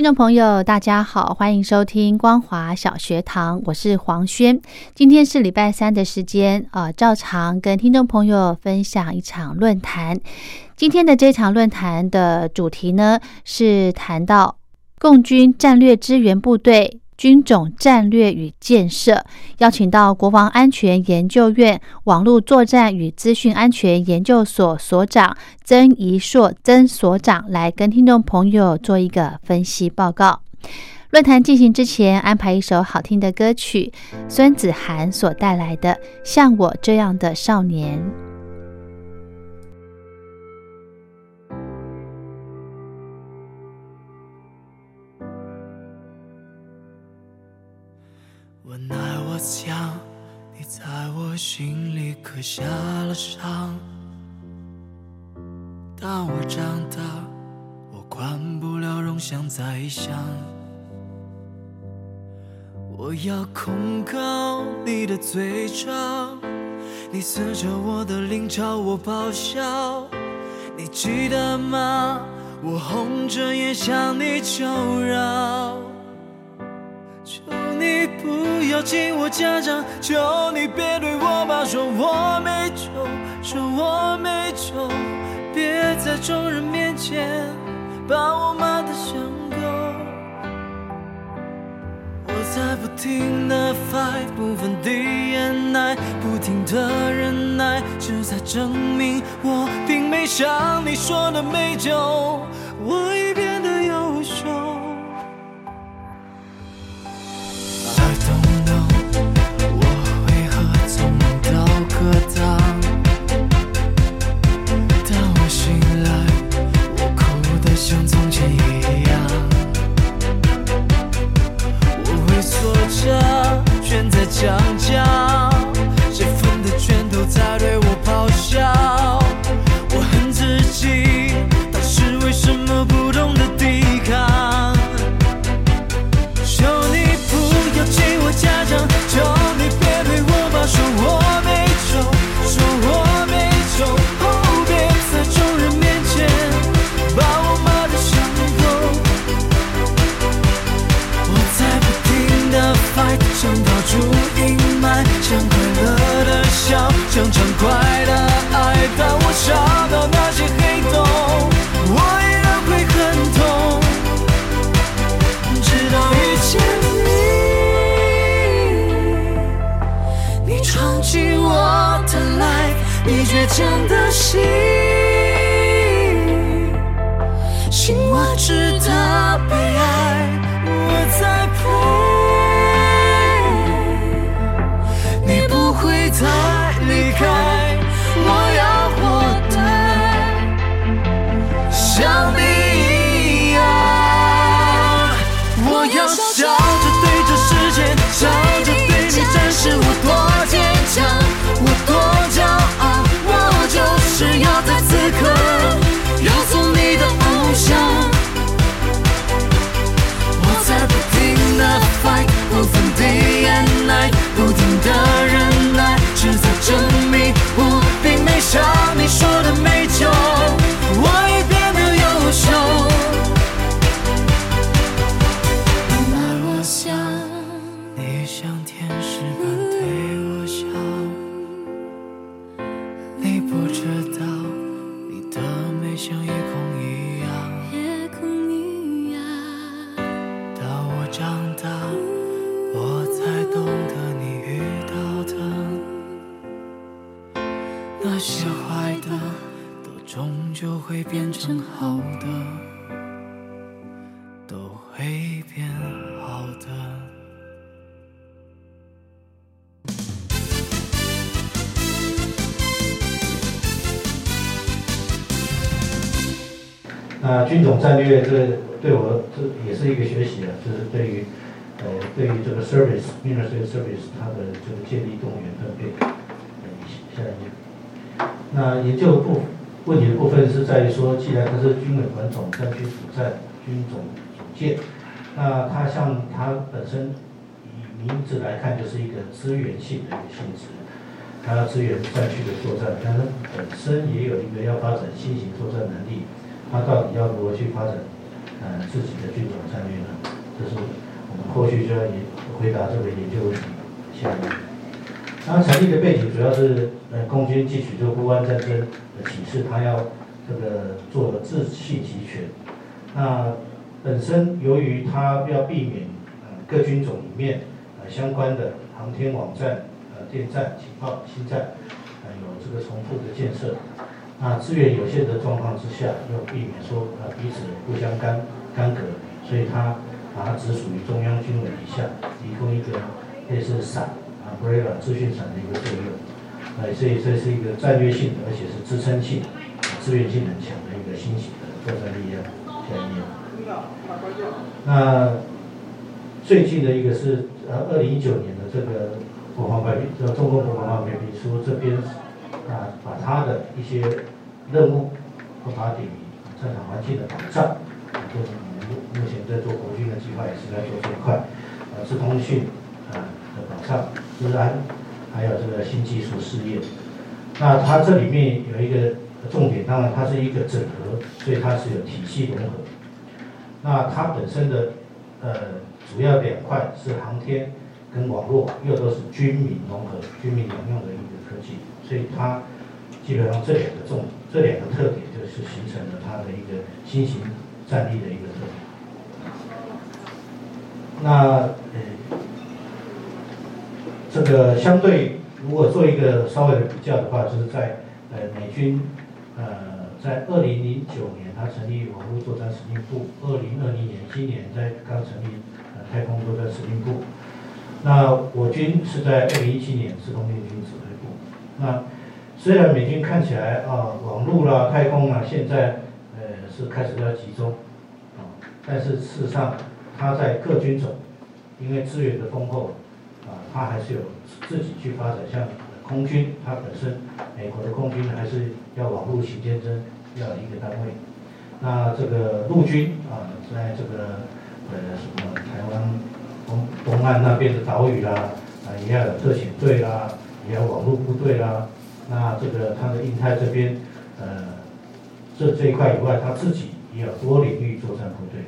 听众朋友，大家好，欢迎收听光华小学堂，我是黄轩。今天是礼拜三的时间，呃，照常跟听众朋友分享一场论坛。今天的这场论坛的主题呢，是谈到共军战略支援部队。军种战略与建设，邀请到国防安全研究院网络作战与资讯安全研究所所长曾怡硕曾所长来跟听众朋友做一个分析报告。论坛进行之前，安排一首好听的歌曲，孙子涵所带来的《像我这样的少年》。想，你在我心里刻下了伤。当我长大，我管不了容想再想。我要控告你的嘴角，你撕着我的领朝我咆哮。你记得吗？我红着眼向你求饶。你不要进我家长，求你别对我爸说我没救，说我没救，别在众人面前把我骂得像狗。我在不停的 fight，不分敌人爱，不停的忍耐，只在证明我并没像你说的没救，我你倔强的心，想你说的每军种战略这对我这也是一个学习啊，就是对于呃对于这个 service military service 它的这个建立动员分配呃下一页。那研究部问题的部分是在于说，既然它是军委管总战区主战军种组建，那它像它本身以名字来看就是一个资源性的一个性质，它要支援战区的作战，但是本身也有一个要发展新型作战能力。他到底要如何去发展，呃，自己的军种战略呢？这是我们后续就要研回答这个研究问题。下面，他成立的背景主要是，呃，空军汲取这个不安战争的启示，他要这个做自弃集权。那本身由于他要避免，呃，各军种里面，呃，相关的航天网站、呃，电站、情报、新站，呃，有这个重复的建设。那资源有限的状况之下，要避免说呃彼此互相干干戈，所以他把它只属于中央军委以下，提供一个类似伞啊 umbrella 资讯伞的一个作用，呃，所以这是一个战略性的，而且是支撑性、资源性很强的一个新型的作战力量。下一页。那最近的一个是呃二零一九年的这个国防白皮，这个中共国防白皮书这边。啊，把他的一些任务和把对于战场环境的保障，就是我们目前在做国军的计划也是在做这一块，呃，自通讯啊的保障、治安，还有这个新技术事业。那它这里面有一个重点，当然它是一个整合，所以它是有体系融合。那它本身的呃主要两块是航天跟网络，又都是军民融合、军民两用的一个。所以它基本上这两个重这两个特点，就是形成了它的一个新型战力的一个特点。那呃，这个相对如果做一个稍微的比较的话，就是在呃美军呃在二零零九年它成立网络作战司令部，二零二零年今年在刚成立呃太空作战司令部。那我军是在二零一七年自动面军指挥。那虽然美军看起来啊，网络啦、太空啊，现在呃是开始要集中啊，但是事实上，它在各军种，因为资源的丰厚啊，它还是有自己去发展。像空军，它本身美国的空军还是要网络型战争要一个单位。那这个陆军啊，在这个呃什么台湾东东岸那边的岛屿啦，啊也要有特遣队啦。也有网络部队啦，那这个它的印太这边，呃，这这一块以外，它自己也有多领域作战部队，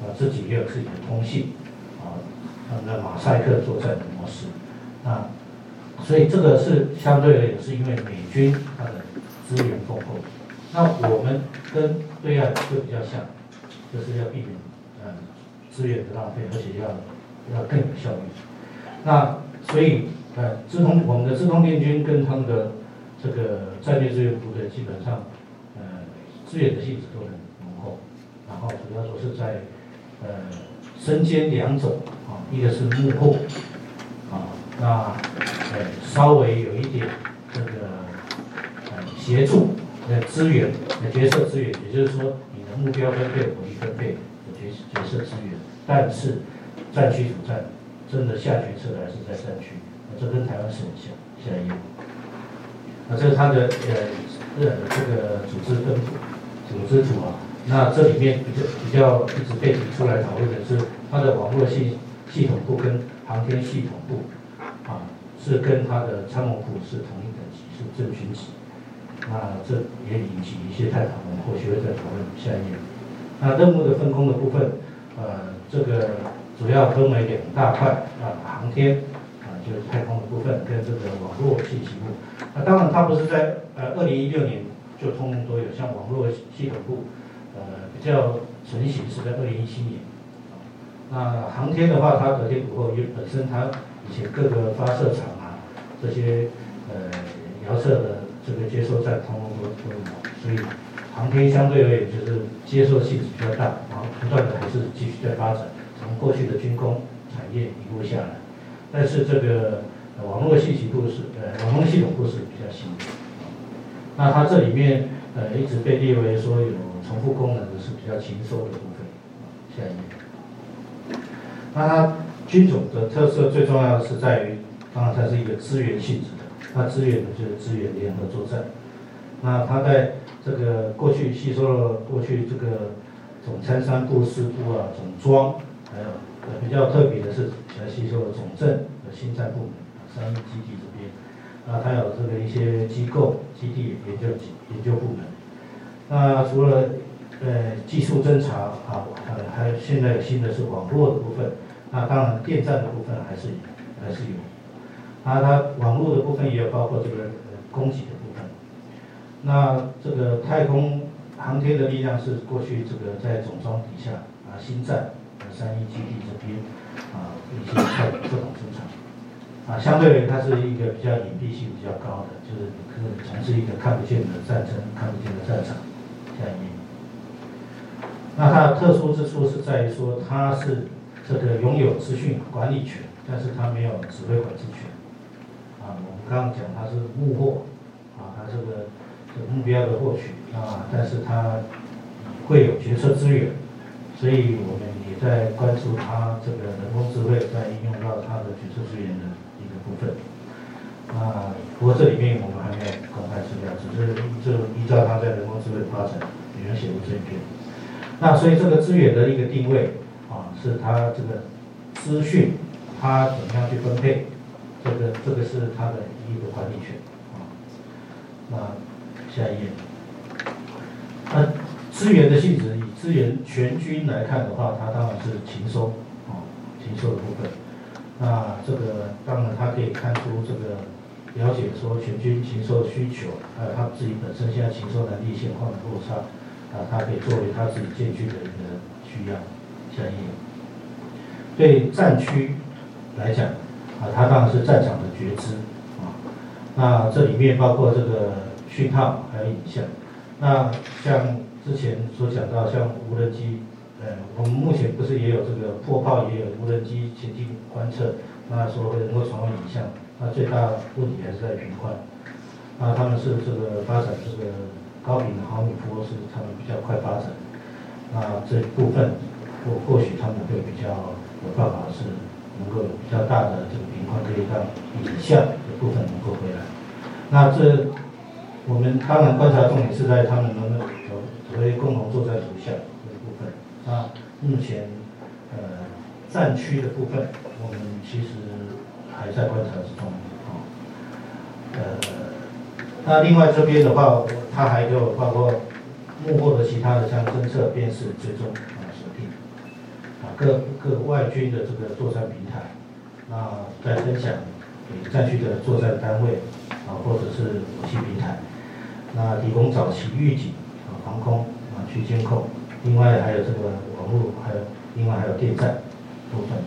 啊，自己也有自己的通信，啊，它的马赛克作战的模式，那，所以这个是相对而言是因为美军它的资源丰厚，那我们跟对岸就比较像，就是要避免呃资源的浪费，而且要要更有效率，那所以。呃，自通我们的自通电军跟他们的这个战略支援部队基本上，呃，资源的性质都很浓厚，然后主要说是在呃身兼两种啊，一个是幕后啊，那呃稍微有一点这个呃协助呃资源的角色资源，也就是说你的目标分配、火力分配的角角色资源，但是战区主战真的下决策还是在战区。这跟台湾是很像，下一页。那这是它的呃呃这个组织分布、组织图啊。那这里面比较比较一直被提出来讨论的是它的网络系系统部跟航天系统部啊，是跟它的参谋部是同一等级，是正军级。那这也引起一些探讨，我们后续会再讨论。下一页。那任务的分工的部分，呃，这个主要分为两大块啊，航天。就是太空的部分跟这个网络信息部，那当然它不是在呃二零一六年就通通都有，像网络系统部，呃比较成型是在二零一七年，那航天的话，它得天独厚，因为本身它以前各个发射场啊这些呃遥测的这个接收站通通都都有，所以航天相对而言就是接受性质比较大，然后不断的还是继续在发展，从过去的军工产业一路下来，但是这个网络信息部是呃网络系统部是比较新的，那它这里面呃一直被列为说有重复功能的是比较勤收的部分，下一页。那它军种的特色最重要的是在于，当然它是一个资源性质的，它资源的就是资源联合作战。那它在这个过去吸收了过去这个总参三部、四部啊、总装，还有比较特别的是，还吸收了总政和新战部门啊三基地这边，啊它有这个一些机构、基地研究研究部门。那除了呃技术侦查啊，呃还有现在有新的是网络的部分，那当然电站的部分还是还是有，那它网络的部分也有包括这个呃供给的部分。那这个太空航天的力量是过去这个在总装底下啊，新站三一基地这边啊一些特特种生产啊，相对它是一个比较隐蔽性比较高的，就是你可能从事一个看不见的战争、看不见的战场这样一面。那它的特殊之处是在于说它是这个拥有资讯管理权，但是它没有指挥管制权啊。我们刚刚讲它是幕后啊，它这个这个。目标的获取啊，但是它会有决策资源，所以我们在关注它这个人工智慧在应用到它的决策资源的一个部分。啊，不过这里面我们还没有公开资料，只是就依照它在人工智慧发展，有人写过这一篇。那所以这个资源的一个定位啊，是它这个资讯它怎么样去分配，这个这个是它的一个管理权啊。那下一页。那资源的性质，资源全军来看的话，它当然是勤收，啊，勤收的部分。那这个当然它可以看出这个了解说全军勤收的需求，还有他自己本身现在勤收能力现况的落差，啊，它可以作为他自己建军的一个需要。相应。对战区来讲，啊，它当然是战场的觉知，啊，那这里面包括这个。讯号还有影像，那像之前所讲到，像无人机，呃，我们目前不是也有这个破炮，也有无人机前进观测，那说能够传送影像，那最大问题还是在频宽，那他们是这个发展这个高频的毫米波是他们比较快发展，那这部分或或许他们会比较有办法是能够比较大的这个频宽可以让影像的部分能够回来，那这。我们当然观察重点是在他们能不能所谓共同作战图像这部分。那目前呃战区的部分，我们其实还在观察之中啊。呃，那另外这边的话，它还有包括幕后的其他的像侦测、辨识、追踪啊、锁定啊各各外军的这个作战平台，那在分享给战区的作战单位啊，或者是武器平台。那提供早期预警防空啊，去监控，另外还有这个网络，还有另外还有电站部分。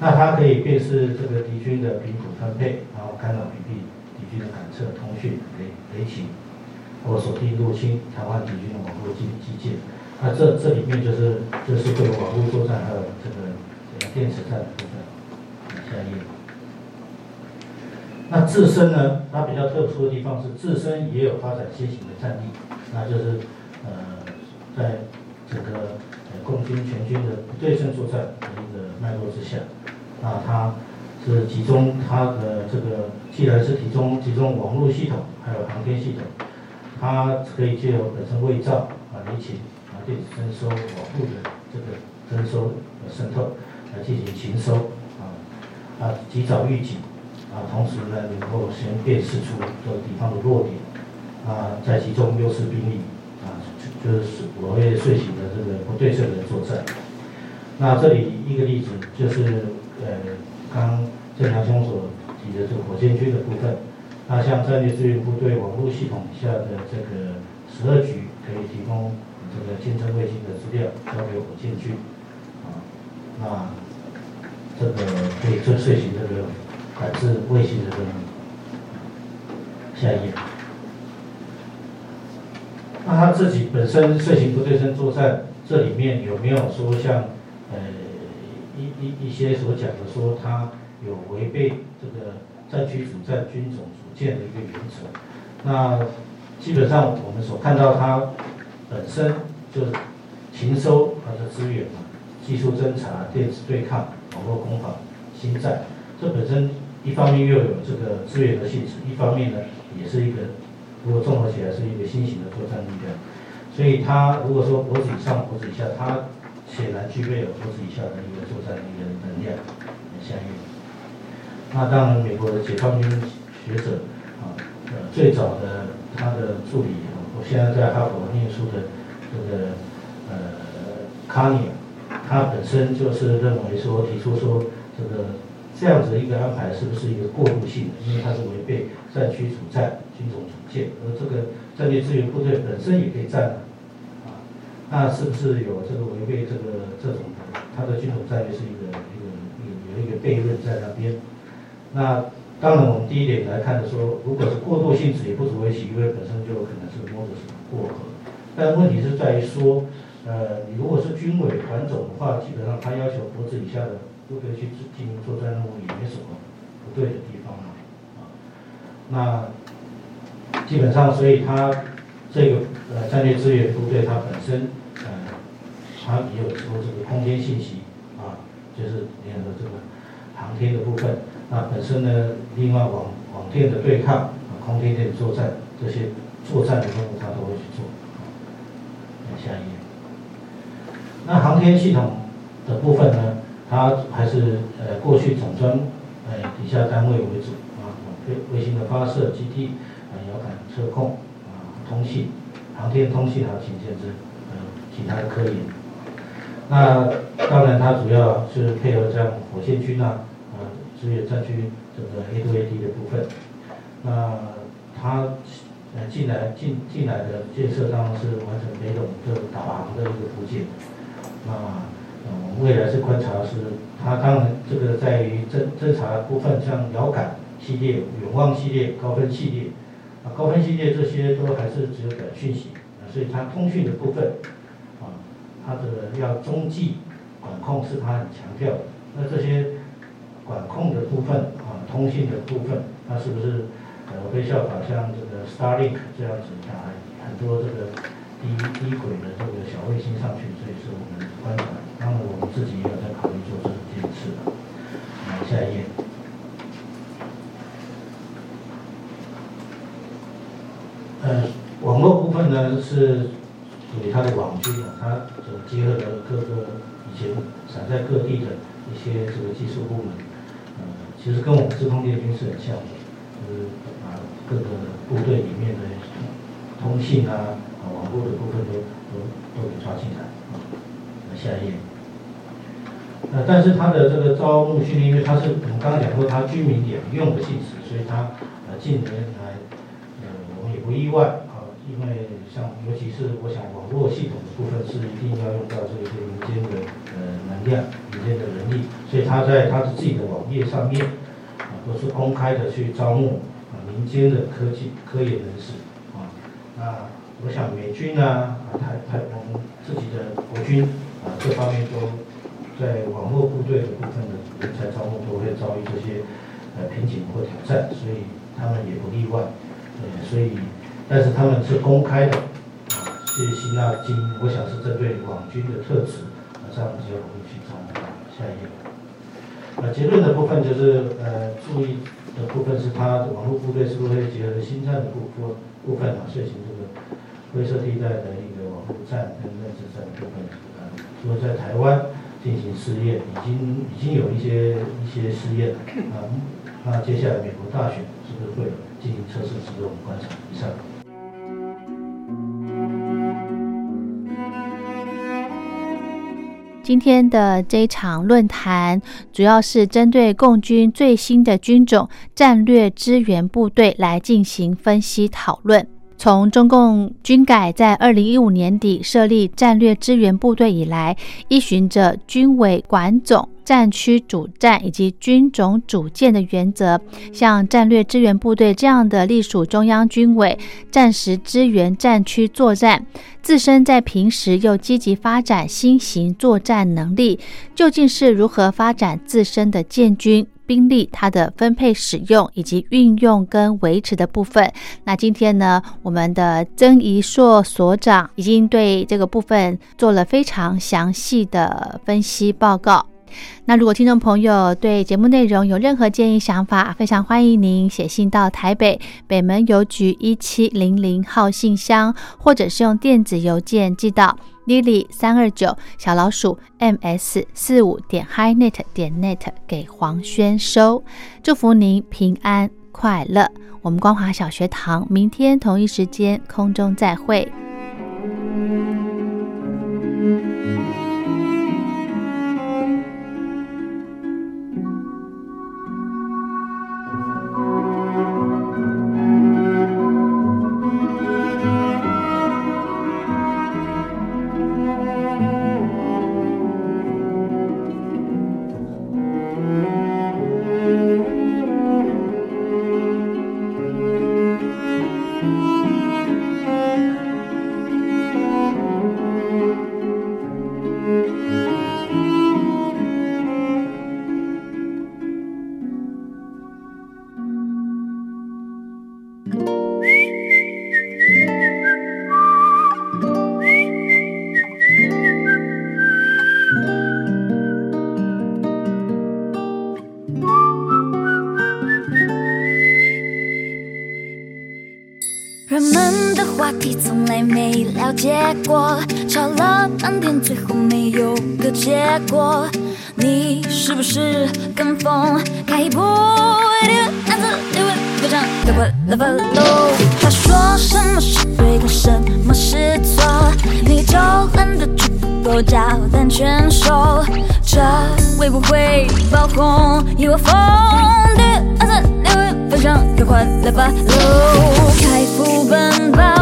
那它可以辨识这个敌军的频谱分配，然后干扰屏蔽敌军的感测、通讯、雷雷霆，或锁定入侵、瘫痪敌军的网络基基建。那这这里面就是就是这个网络作战还有这个电磁战的部分。下一页。那自身呢？它比较特殊的地方是自身也有发展先行的战力，那就是呃，在整个呃共军全军的不对称作战的一个脉络之下，那它是集中它的这个，既然是集中集中网络系统还有航天系统，它可以借由本身伪造啊、雷勤啊、电子征收、网络的这个征收和渗透来进行勤收啊啊，及早预警。啊，同时呢，能够先辨识出这个地方的弱点，啊，再集中优势兵力，就是我会遂行的这个不对称的作战。那这里一个例子就是，呃，刚郑良兄所提的这个火箭军的部分，那像战略支援部队网络系统下的这个十二局，可以提供这个监测卫星的资料交给火箭军，啊，那这个可以做遂行这个。来自卫星的这个。下一页。那他自己本身遂行不对称作战，这里面有没有说像呃一一一些所讲的说他有违背这个战区主战军种主建的一个原则？那基本上我们所看到他本身就是勤收它的资源嘛，技术侦察、电子对抗、网络攻防、新战，这本身一方面又有这个资源的性质，一方面呢也是一个。如果综合起来是一个新型的作战力量，所以它如果说脖子以上、脖子以下，它显然具备有脖子以下的一个作战力的能量相应。那当然，美国的解放军学者啊，呃，最早的他的助理，我现在在哈佛念书的这个呃卡尼，他本身就是认为说，提出说这个。这样子的一个安排是不是一个过渡性的？因为它是违背战区主战、军种主建，而这个战略支援部队本身也可以战啊，那是不是有这个违背这个这种的？它的军种战略是一个一个有有一个悖论在那边。那当然，我们第一点来看的说，如果是过渡性质，也不足为奇，因为本身就可能是摸着石头过河。但问题是在于说，呃，你如果是军委团总的话，基本上他要求脖子以下的。部队去进行作战任务也没什么不对的地方，啊，那基本上，所以他这个呃战略支援部队它本身呃，它也有说这个空间信息啊，就是连的这个航天的部分，那本身呢，另外网网电的对抗啊，空天电作战这些作战的任务它都会去做。下一页，那航天系统的部分呢？它还是呃过去总装呃底下单位为主啊，卫卫星的发射基地啊，遥感测控啊，通信、航天通信还有勤建制呃其他的科研。那当然它主要是配合这样火箭军啊啊支援战区这个 A to A D 的部分。那它呃进来进进来的建设当然是完成北斗这导航的一个部件。那嗯，未来是观察是，它当然这个在于侦侦查部分，像遥感系列、远望系列、高分系列，啊，高分系列这些都还是只有短讯息，啊，所以它通讯的部分，啊，它的要中继管控是它很强调。那这些管控的部分，啊，通信的部分，它是不是呃会效法像这个 Starlink 这样子啊，很多这个低低轨的这个小卫星上去，所以是我们观察。自己也有在考虑做这种建设的。来，下一页。呃，网络部分呢是属于它的网军啊，它就结合了各个以前散在各地的一些这个技术部门，呃，其实跟我们自通电军是很像的，就是把各个部队里面的通信啊、啊网络的部分都都都给抓进来啊。来，下一页。呃，但是它的这个招募训练，因为它是我们刚刚讲过，它军民两用的性质，所以它呃近年来呃我们也不意外啊，因为像尤其是我想网络系统的部分是一定要用到这些民间的呃能量、民间的人力，所以它在它的自己的网页上面啊都是公开的去招募啊民间的科技科研人士啊，那我想美军啊啊台台我们自己的国军啊这方面都。在网络部队的部分的人才招募都会遭遇这些呃瓶颈或挑战，所以他们也不例外。呃，所以但是他们是公开的啊，这些吸纳金，我想是针对网军的特质，啊，这样比较容易去招募。下一页。呃，结论的部分就是呃，注意的部分是它网络部队是不是会结合新战的部部部分啊，遂行这个灰色地带的一个网络战跟认知战的部分啊，除了在台湾。进行试验，已经已经有一些一些试验了啊。那接下来美国大选是不是会进行测试？值得我们观察。以上。今天的这一场论坛，主要是针对共军最新的军种战略支援部队来进行分析讨论。从中共军改在二零一五年底设立战略支援部队以来，依循着军委管总。战区主战以及军种主建的原则，像战略支援部队这样的隶属中央军委，战时支援战区作战，自身在平时又积极发展新型作战能力，究竟是如何发展自身的建军兵力？它的分配使用以及运用跟维持的部分。那今天呢，我们的曾怡硕所长已经对这个部分做了非常详细的分析报告。那如果听众朋友对节目内容有任何建议想法，非常欢迎您写信到台北北门邮局一七零零号信箱，或者是用电子邮件寄到 lily 三二九小老鼠 ms 四五点 hinet 点 net 给黄轩收。祝福您平安快乐。我们光华小学堂明天同一时间空中再会。题从来没了解过，吵了半天最后没有个结果。你是不是跟风开一波？暗自以为非常搞怪了吧喽？他说什么是对的什么是错，你就恨得去不够照单全收。这会不会爆红？一窝蜂的暗自以为非常搞怪了吧喽？开副本爆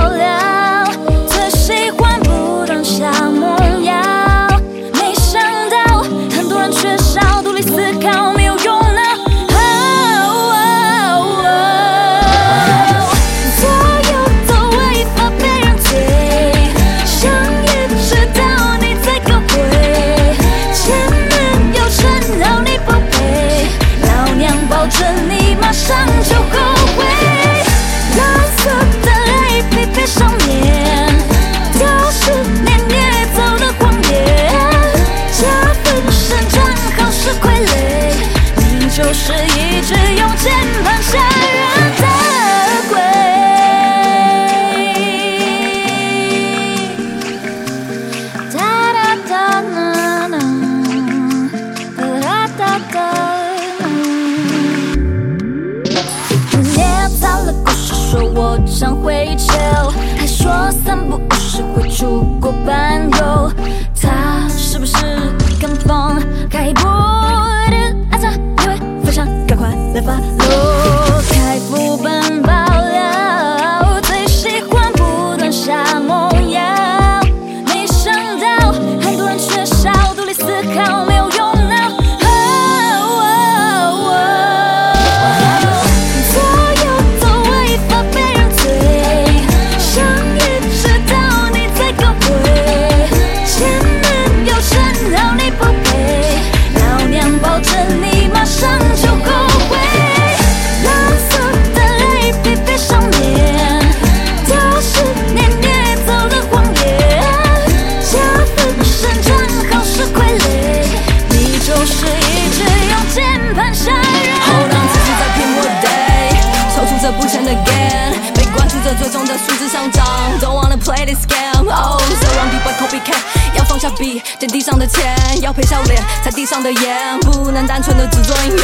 上的盐，不能单纯的只做音乐。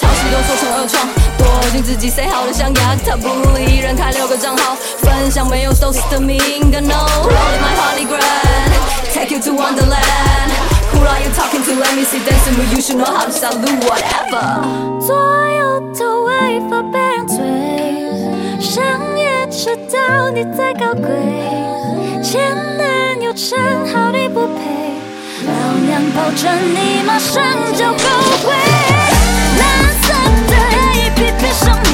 抄袭都说成二创，躲进自己塞好的象牙塔，不一人开六个账号，分享没有收拾的名的 no，rolling my holy grail，take you to wonderland。Who are you talking to? Let me see dancing with you should know how to salute whatever. 左右都违法被人追，想也知道你在高贵，前男友称好你不配，娘保证你马上就后悔。蓝色的爱一片片上面，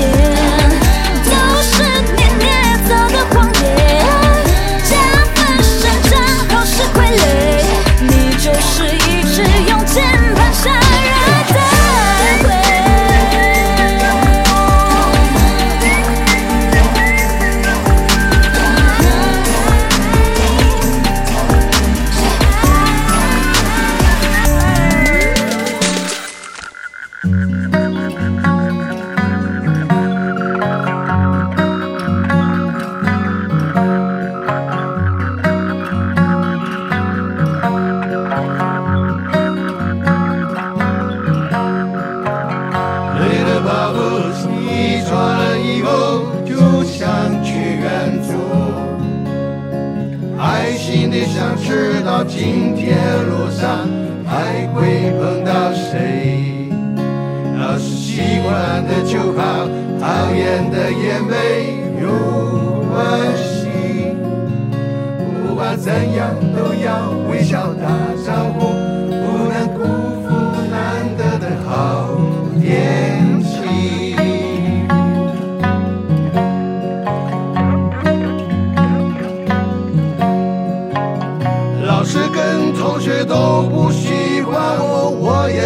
老师跟同学都不喜欢我，我也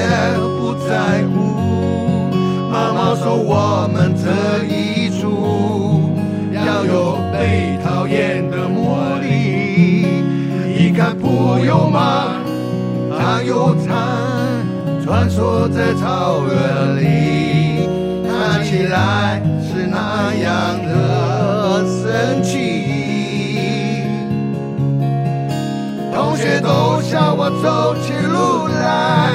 不在乎。妈妈说我们这一组要有被讨厌的魔力。一看不用忙，他有餐，穿梭在草原里，看起来同学都笑我走起路来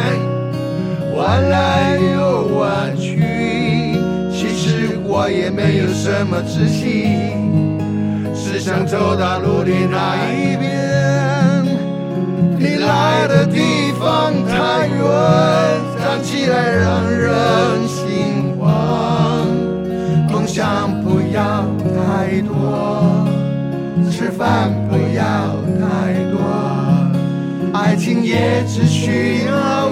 弯来又弯去，其实我也没有什么自信，只想走到路的那一边。你来的地方太远，站起来让人心慌。梦想不要太多。吃饭情也只需要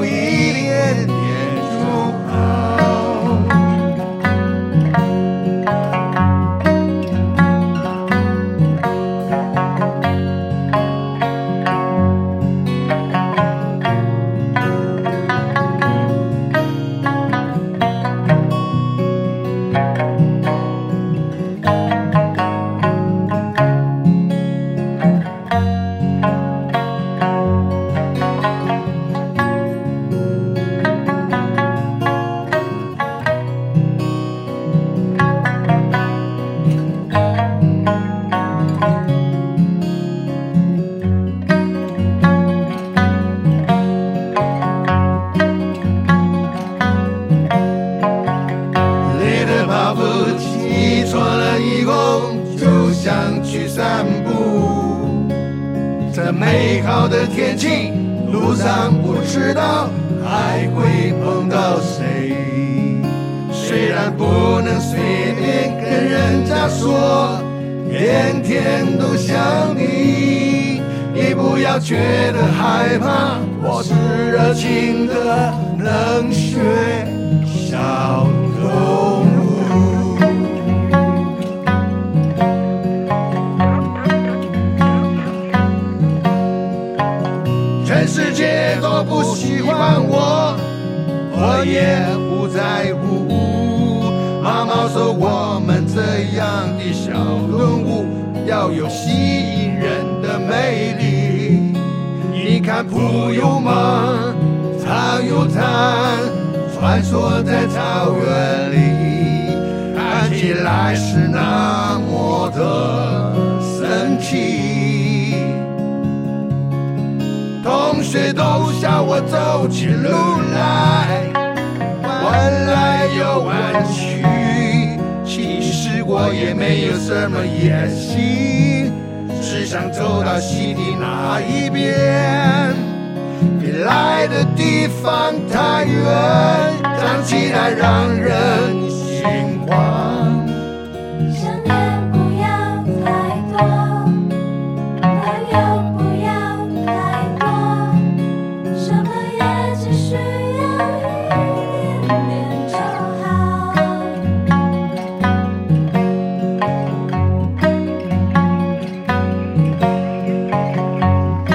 累得跑不起床了以后就想去散步。这美好的天气，路上不知道还会碰到谁。虽然不能随便跟人家说，天天都想你，你不要觉得害怕，我是热情的冷血小动都不喜欢我，我也不在乎。妈妈说我们这样的小动物要有吸引人的魅力。你看普悠玛，长又长，穿梭在草原里，看起来是那么都笑我走起路来弯来又弯去，其实我也没有什么野心，只想走到西的那一边。你来的地方太远，站起来让人心慌